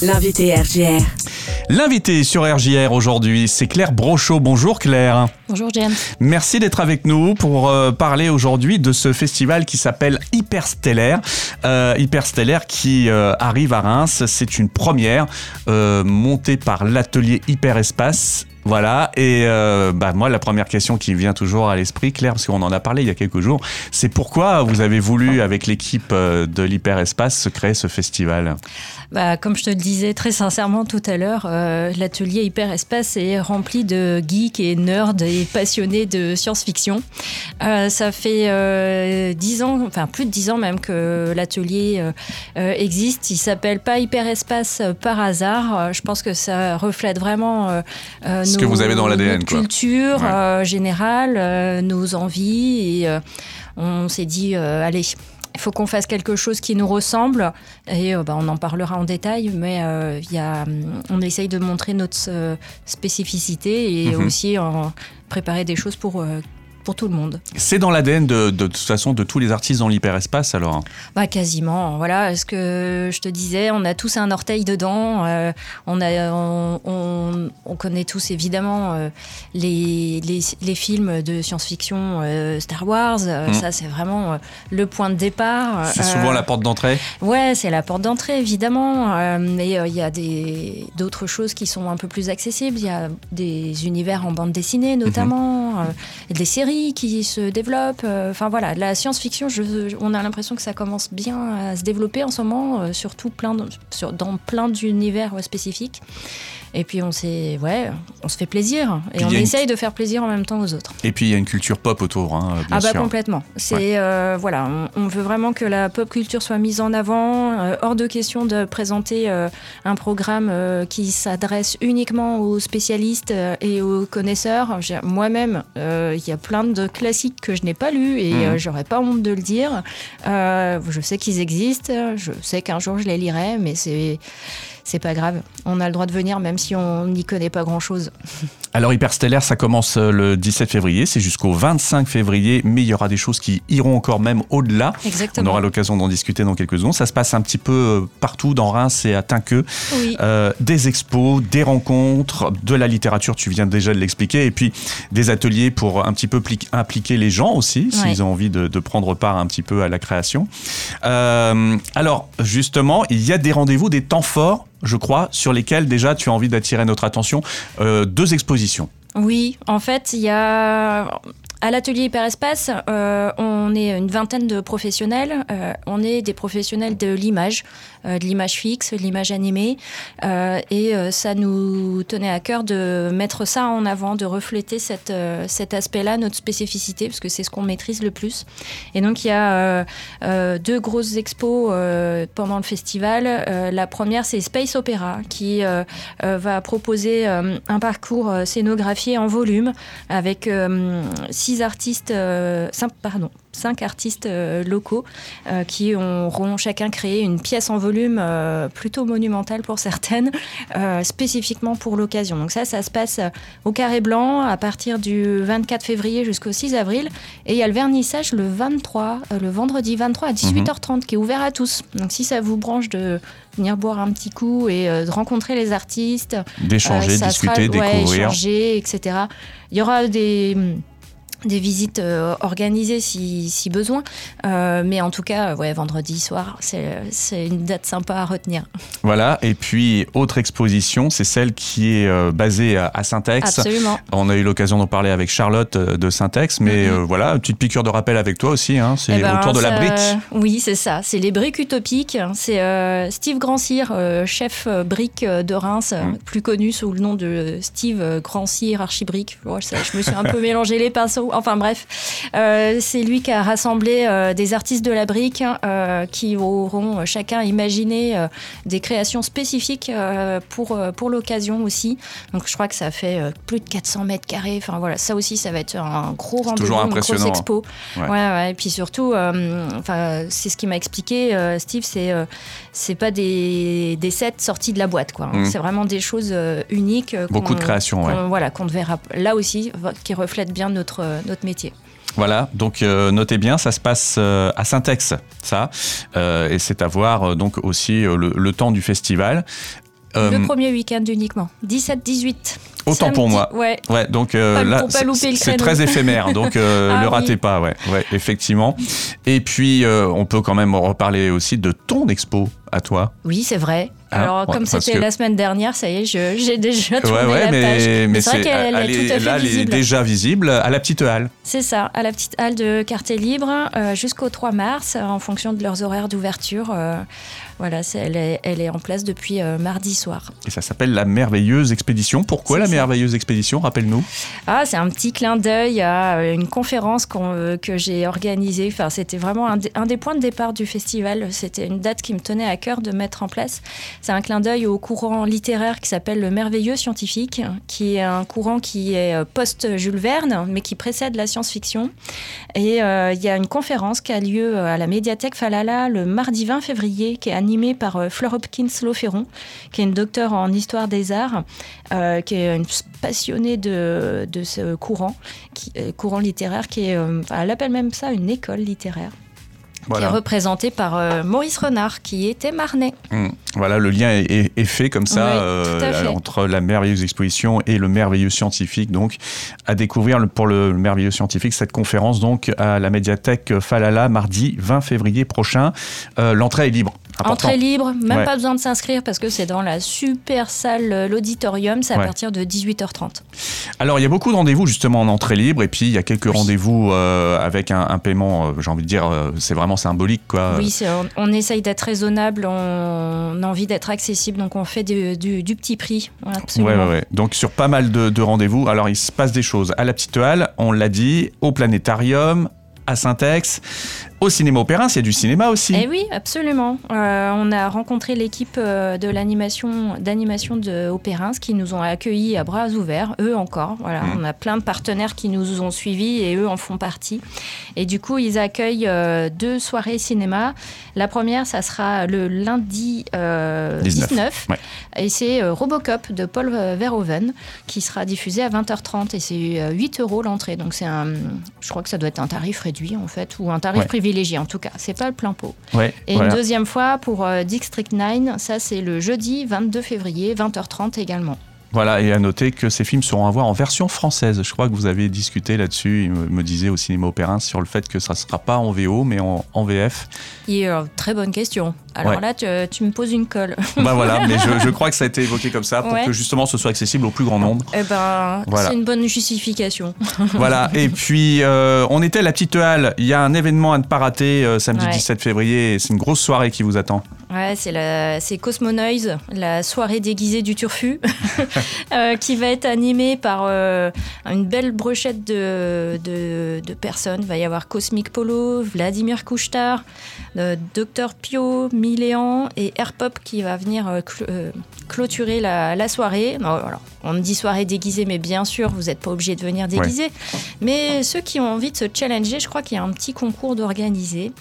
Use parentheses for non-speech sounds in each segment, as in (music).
L'invité RGR. L'invité sur RJR aujourd'hui, c'est Claire Brochot. Bonjour Claire. Bonjour James. Merci d'être avec nous pour euh, parler aujourd'hui de ce festival qui s'appelle Hyperstellaire. Euh, Hyperstellaire qui euh, arrive à Reims. C'est une première euh, montée par l'atelier Hyperespace. Voilà, et euh, bah, moi la première question qui vient toujours à l'esprit, Claire, parce qu'on en a parlé il y a quelques jours, c'est pourquoi vous avez voulu, avec l'équipe euh, de l'Hyperespace, créer ce festival? Bah, comme je te le disais très sincèrement tout à l'heure, euh, l'atelier Hyperespace est rempli de geeks et nerds et passionnés de science-fiction. Ça fait dix ans, enfin plus de dix ans même que l'atelier existe. Il s'appelle pas Hyperespace par hasard. Je pense que ça reflète vraiment Ce que vous avez dans l'ADN, notre culture Ouais. euh, générale, euh, nos envies. Et euh, on s'est dit, allez. Il faut qu'on fasse quelque chose qui nous ressemble et euh, bah, on en parlera en détail, mais euh, y a, on essaye de montrer notre euh, spécificité et Mhm. aussi en préparer des choses pour, pour tout le monde. C'est dans l'ADN de, toute façon de tous les artistes dans l'hyperespace alors Bah, quasiment, voilà. Ce que je te disais, on a tous un orteil dedans. euh, on, a, on, on- on connaît tous évidemment euh, les, les, les films de science-fiction euh, Star Wars. Mm. Ça, c'est vraiment le point de départ. C'est souvent la porte d'entrée Ouais, c'est la porte d'entrée, évidemment. Mais il y a d'autres choses qui sont un peu plus accessibles. Il y a des univers en bande dessinée, notamment, euh, et des séries qui se développent. Euh, Enfin voilà, la science-fiction, on a l'impression que ça commence bien à se développer en ce moment, euh, surtout dans plein d'univers spécifiques. Et puis on s'est, ouais, on se fait plaisir et Puis on une- essaye de faire plaisir en même temps aux autres. Et puis il y a une culture pop autour, hein, bien Ah bah sûr. complètement. C'est euh, voilà, on, on veut vraiment que la pop culture soit mise en avant. Euh, hors de question de présenter euh, un programme euh, qui s'adresse uniquement aux spécialistes euh, et aux connaisseurs. Moi-même, euh, il y a plein de classiques que je n'ai pas lus et euh, j'aurais pas honte de le dire. Euh, je sais qu'ils existent. Je sais qu'un jour je les lirai, mais c'est c'est pas grave. On a le droit de venir même si on n'y connaît pas grand-chose. (laughs) Alors Hyperstellaire, ça commence euh, le 17 février, c'est jusqu'au 25 février, mais il y aura des choses qui iront encore même au-delà. On Exactement. aura l'occasion d'en discuter dans quelques secondes. Ça se passe un petit peu euh, partout dans Reims et à Tinqueux. Oui. Euh, des expos, des rencontres, de la littérature, tu viens déjà de l'expliquer, et puis des ateliers pour un petit peu pli- impliquer les gens aussi, Ouais. s'ils ont envie de, de prendre part un petit peu à la création. Euh, alors, justement, il y a des rendez-vous, des temps forts, je crois, sur lesquels déjà tu as envie d'attirer notre attention. Euh, deux expositions. Oui, en fait, il y a à l'atelier Hyperespace, euh, on est une vingtaine de professionnels. Euh, on est des professionnels de l'image, euh, de l'image fixe, de l'image animée, Euh, et ça nous tenait à cœur de mettre ça en avant, de refléter cet aspect-là, notre spécificité, parce que c'est ce qu'on maîtrise le plus. Et donc il y a deux grosses expos pendant le festival. La première, c'est Space Opera, qui va proposer un parcours scénographié en volume avec euh, six artistes, euh, cinq, pardon, cinq artistes euh, locaux euh, qui auront chacun créé une pièce en volume plutôt monumentale pour certaines, spécifiquement pour l'occasion. Donc ça, ça se passe au Carré Blanc à partir du 24 février jusqu'au 6 avril. Et il y a le vernissage le 23, euh, le vendredi 23 à 18h30 qui est ouvert à tous. Donc si ça vous branche de venir boire un petit coup et de rencontrer les artistes, D'échanger, discuter, sera- ouais, découvrir. échanger, etc. Il y aura des des visites euh, organisées si, si besoin. Euh, mais en tout cas, ouais, vendredi soir, c'est une date sympa à retenir. Voilà, et puis autre exposition, c'est celle qui est euh, basée à, Saint-Ex. Absolument. On a eu l'occasion d'en parler avec Charlotte euh, de Saint-Ex, mais Mhm. euh, voilà, une petite piqûre de rappel avec toi aussi, hein, c'est Eh ben, autour de la brique. Oui, c'est ça. C'est les briques utopiques. C'est euh, Steve Grandcir, euh, chef euh, brique euh, de Reims, euh, Mm. plus connu sous le nom de Steve euh, Grandcir Archibrique. Ouais, ça, je me suis un peu (laughs) mélangé les pinceaux. Enfin bref, Euh, c'est lui qui a rassemblé euh, des artistes de la brique euh, qui auront chacun imaginé des créations spécifiques pour, pour l'occasion aussi. Donc je crois que ça fait plus de 400 mètres carrés. Enfin voilà, ça aussi, ça va être un gros rendez-vous, une grosse expo. Ouais. Ouais, ouais. Et puis surtout, enfin, c'est ce qui m'a expliqué, Steve, c'est c'est pas des, des sets sortis de la boîte, quoi. Mhm. C'est vraiment des choses uniques. Beaucoup de créations, ouais. Voilà, qu'on verra là aussi, qui reflètent bien notre, notre métier. Voilà, donc euh, notez bien, ça se passe euh, à Saint-Ex, ça, Euh, et c'est à voir euh, donc aussi euh, le, le temps du festival. le euh, premier week-end uniquement, 17-18. Autant pour moi. Ouais. Ouais, donc euh, là, c'est très éphémère, (laughs) donc euh, ah, le ratez pas, ouais, ouais, effectivement. Et puis, on peut quand même reparler aussi de ton expo à toi. Oui, c'est vrai. Hein Alors, comme c'était la semaine dernière, ça y est, j'ai déjà tourné ouais, ouais, la mais, page. Mais c'est vrai qu'elle est, tout à fait là, visible. elle est déjà visible à la petite halle. C'est ça, à la petite halle de Quartier Libre jusqu'au 3 mars, en fonction de leurs horaires d'ouverture. Voilà, elle est, elle est en place depuis euh, mardi soir. Et ça s'appelle la merveilleuse expédition. Pourquoi la merveilleuse expédition Rappelle-nous? Ah, c'est un petit clin d'œil à euh, une conférence euh, que j'ai organisée. Enfin, c'était vraiment un, des points de départ du festival. C'était une date qui me tenait à cœur de mettre en place. C'est un clin d'œil au courant littéraire qui s'appelle le merveilleux scientifique, qui est un courant qui est post-Jules Verne, mais qui précède la science-fiction. Et il y a une conférence qui a lieu à la médiathèque Falala le mardi 20 février, qui est animée par euh, Fleur Hopkins Loferron, qui est une docteure en histoire des arts, euh, qui est une passionnée de, ce courant, euh, courant littéraire, qui est, elle appelle même ça une école littéraire qui est représenté par euh, Maurice Renard, qui était marnais. Mmh. Voilà, le lien est, fait comme ça euh, entre la merveilleuse exposition et le merveilleux scientifique. Donc, à découvrir pour le, merveilleux scientifique cette conférence donc à la médiathèque Falala mardi 20 février prochain. Euh, l'entrée est libre. Entrée libre, même pas besoin de s'inscrire parce que c'est dans la super salle, l'auditorium, c'est à partir de 18h30. Alors il y a beaucoup de rendez-vous justement en entrée libre et puis il y a quelques rendez-vous avec un, un paiement, j'ai envie de dire, c'est vraiment symbolique. Quoi. Oui, on, on, essaye d'être raisonnable, on, a envie d'être accessible, donc on fait du, petit prix. Absolument. Ouais, Donc sur pas mal de, de rendez-vous, alors il se passe des choses à la Petite Halle, on l'a dit, au Planétarium, à Saint-Ex. Au cinéma opéra, il y a du cinéma aussi. Eh oui, absolument. Euh, on a rencontré l'équipe euh, de l'animation d'animation de Opérins qui nous ont accueillis à bras ouverts, eux encore. Voilà, mm. on a plein de partenaires qui nous ont suivis et eux en font partie. Et du coup, ils accueillent euh, deux soirées cinéma. La première, ça sera le lundi 19. Et c'est Robocop de Paul Verhoeven qui sera diffusé à 20h30 et c'est 8 euros l'entrée. Donc c'est un, je crois que ça doit être un tarif réduit en fait ou un tarif privilégié en tout cas. C'est pas le plein pot. et une deuxième fois pour euh, District 9, ça c'est le jeudi 22 février, 20h30 également. Voilà, et à noter que ces films seront à voir en version française. Je crois que vous avez discuté là-dessus, il me, disait au cinéma opérin, sur le fait que ça ne sera pas en VO, mais en, VF. Et, euh, très bonne question. Alors là, tu, me poses une colle. (laughs) Bah voilà, mais je, crois que ça a été évoqué comme ça pour que justement ce soit accessible au plus grand nombre. Eh ben, c'est une bonne justification. (laughs) voilà, et puis euh, on était à la petite halle. Il y a un événement à ne pas rater euh, samedi 17 février. C'est une grosse soirée qui vous attend. Ouais, c'est la, c'est Cosmonoise, la soirée déguisée du turfu, (laughs) euh, qui va être animée par une belle brochette de, de, personnes. Il va y avoir Cosmic Polo, Vladimir Kouchtar, Docteur Pio, Miléan et Airpop qui va venir euh, euh, clôturer la, soirée. on dit soirée déguisée, mais bien sûr, vous n'êtes pas obligé de venir déguisé. Mais ceux qui ont envie de se challenger, je crois qu'il y a un petit concours d'organiser.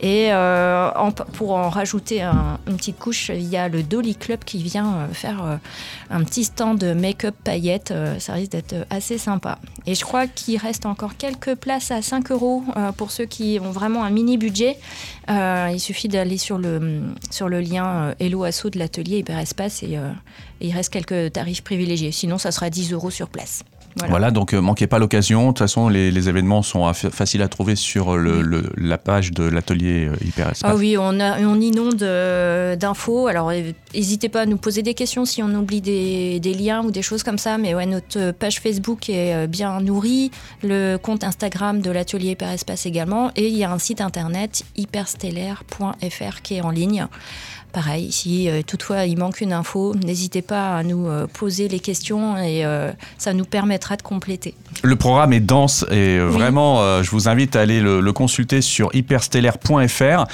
Et euh, pour en rajouter une petite couche, il y a le Dolly Club qui vient faire un petit stand de make-up paillettes. ça risque d'être assez sympa. Et je crois qu'il reste encore quelques places à 5 euros pour ceux qui ont vraiment un mini budget. il suffit d'aller sur le, sur le lien euh, Hello Asso de l'atelier Hyperespace et, euh, et il reste quelques tarifs privilégiés. Sinon, ça sera 10 euros sur place. Voilà. donc euh, manquez pas l'occasion. De toute façon, les, événements sont faciles à trouver sur le, la page de l'atelier euh, Hyperespace. Ah oui, on, a, on inonde d'infos. Alors, n'hésitez pas à nous poser des questions si on oublie des, des, liens ou des choses comme ça. Mais ouais, notre page Facebook est bien nourrie, le compte Instagram de l'atelier Hyperespace également, et il y a un site internet hyperstellaire.fr qui est en ligne. Pareil, si euh, toutefois il manque une info, n'hésitez pas à nous euh, poser les questions et euh, ça nous permettra de compléter. Le programme est dense et vraiment, je vous invite à aller le, consulter sur hyperstellaire.fr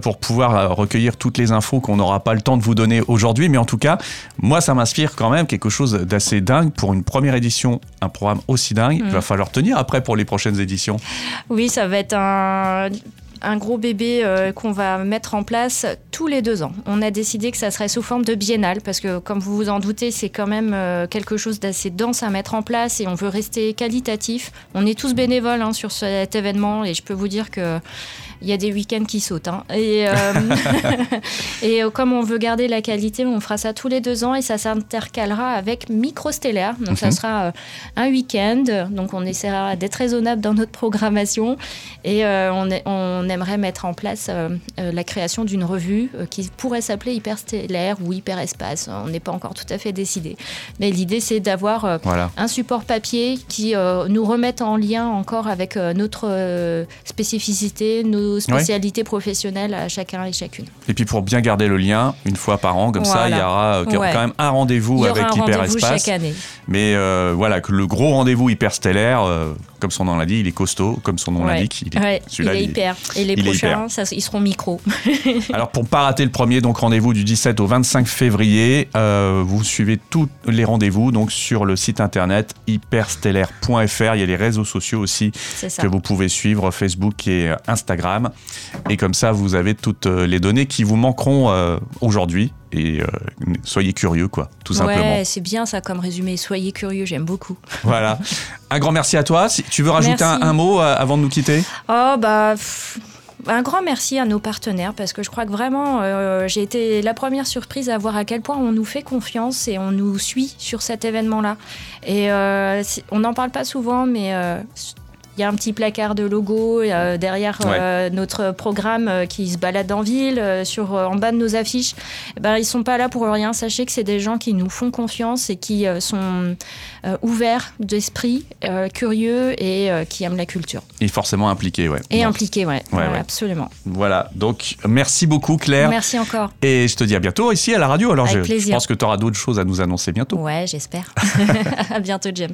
pour pouvoir recueillir toutes les infos qu'on n'aura pas le temps de vous donner aujourd'hui. Mais en tout cas, moi, ça m'inspire quand même quelque chose d'assez dingue pour une première édition, un programme aussi dingue. Il va mm. falloir tenir après pour les prochaines éditions. Oui, ça va être un un gros bébé euh, qu'on va mettre en place tous les deux ans. On a décidé que ça serait sous forme de biennale parce que, comme vous vous en doutez, c'est quand même euh, quelque chose d'assez dense à mettre en place et on veut rester qualitatif. On est tous bénévoles hein, sur cet événement et je peux vous dire que Il y a des week-ends qui sautent. hein. Et, euh, (laughs) (laughs) et euh, comme on veut garder la qualité, on fera ça tous les deux ans et ça s'intercalera avec Microstellaire. Donc ça Mhm. sera euh, un week-end. Donc on essaiera d'être raisonnable dans notre programmation et on, est- on aimerait mettre en place la création d'une revue qui pourrait s'appeler Hyperstellaire ou Hyperespace. On n'est pas encore tout à fait décidé. Mais l'idée c'est d'avoir Voilà. un support papier qui nous remette en lien encore avec notre spécificité, nos spécialités professionnelles à chacun et chacune. Et puis pour bien garder le lien, une fois par an, comme ça, il y aura euh, quand Ouais. même un rendez-vous avec Hyperespace. chaque année. Mais euh, voilà, que le gros rendez-vous hyperstellaire, euh, comme son nom l'indique, il est costaud, comme son nom Ouais. l'indique. Il Ouais, il est hyper. Et les prochains, ça, ils seront micro. (laughs) (laughs) Alors pour pas rater le premier, donc rendez-vous du 17 au 25 février. Euh, vous suivez tous les rendez-vous donc sur le site internet hyperstellaire.fr. Il y a les réseaux sociaux aussi que vous pouvez suivre, Facebook et Instagram. Et comme ça, vous avez toutes euh, les données qui vous manqueront euh, aujourd'hui. Et euh, soyez curieux, quoi, tout simplement. Ouais, c'est bien ça comme résumé. Soyez curieux, j'aime beaucoup. (laughs) Voilà. Un grand merci à toi. Si tu veux rajouter un, mot euh, avant de nous quitter? Oh bah pff, un grand merci à nos partenaires parce que je crois que vraiment euh, j'ai été la première surprise à voir à quel point on nous fait confiance et on nous suit sur cet événement-là. Et euh, on n'en parle pas souvent, mais euh, il y a un petit placard de logo euh, derrière euh, notre programme euh, qui se balade en ville, sur, en bas de nos affiches. Eh ben, ils sont pas là pour rien. Sachez que c'est des gens qui nous font confiance et qui sont ouverts d'esprit, curieux et qui aiment la culture. Et forcément impliqué, ouais. Et Donc, impliqués, ouais. Ouais, Ouais, ouais. Absolument. Voilà. Donc, merci beaucoup, Claire. Merci encore. Et je te dis à bientôt ici à la radio. Alors, Avec je, je plaisir. pense que tu auras d'autres choses à nous annoncer bientôt. Ouais, j'espère. (laughs) à bientôt, James.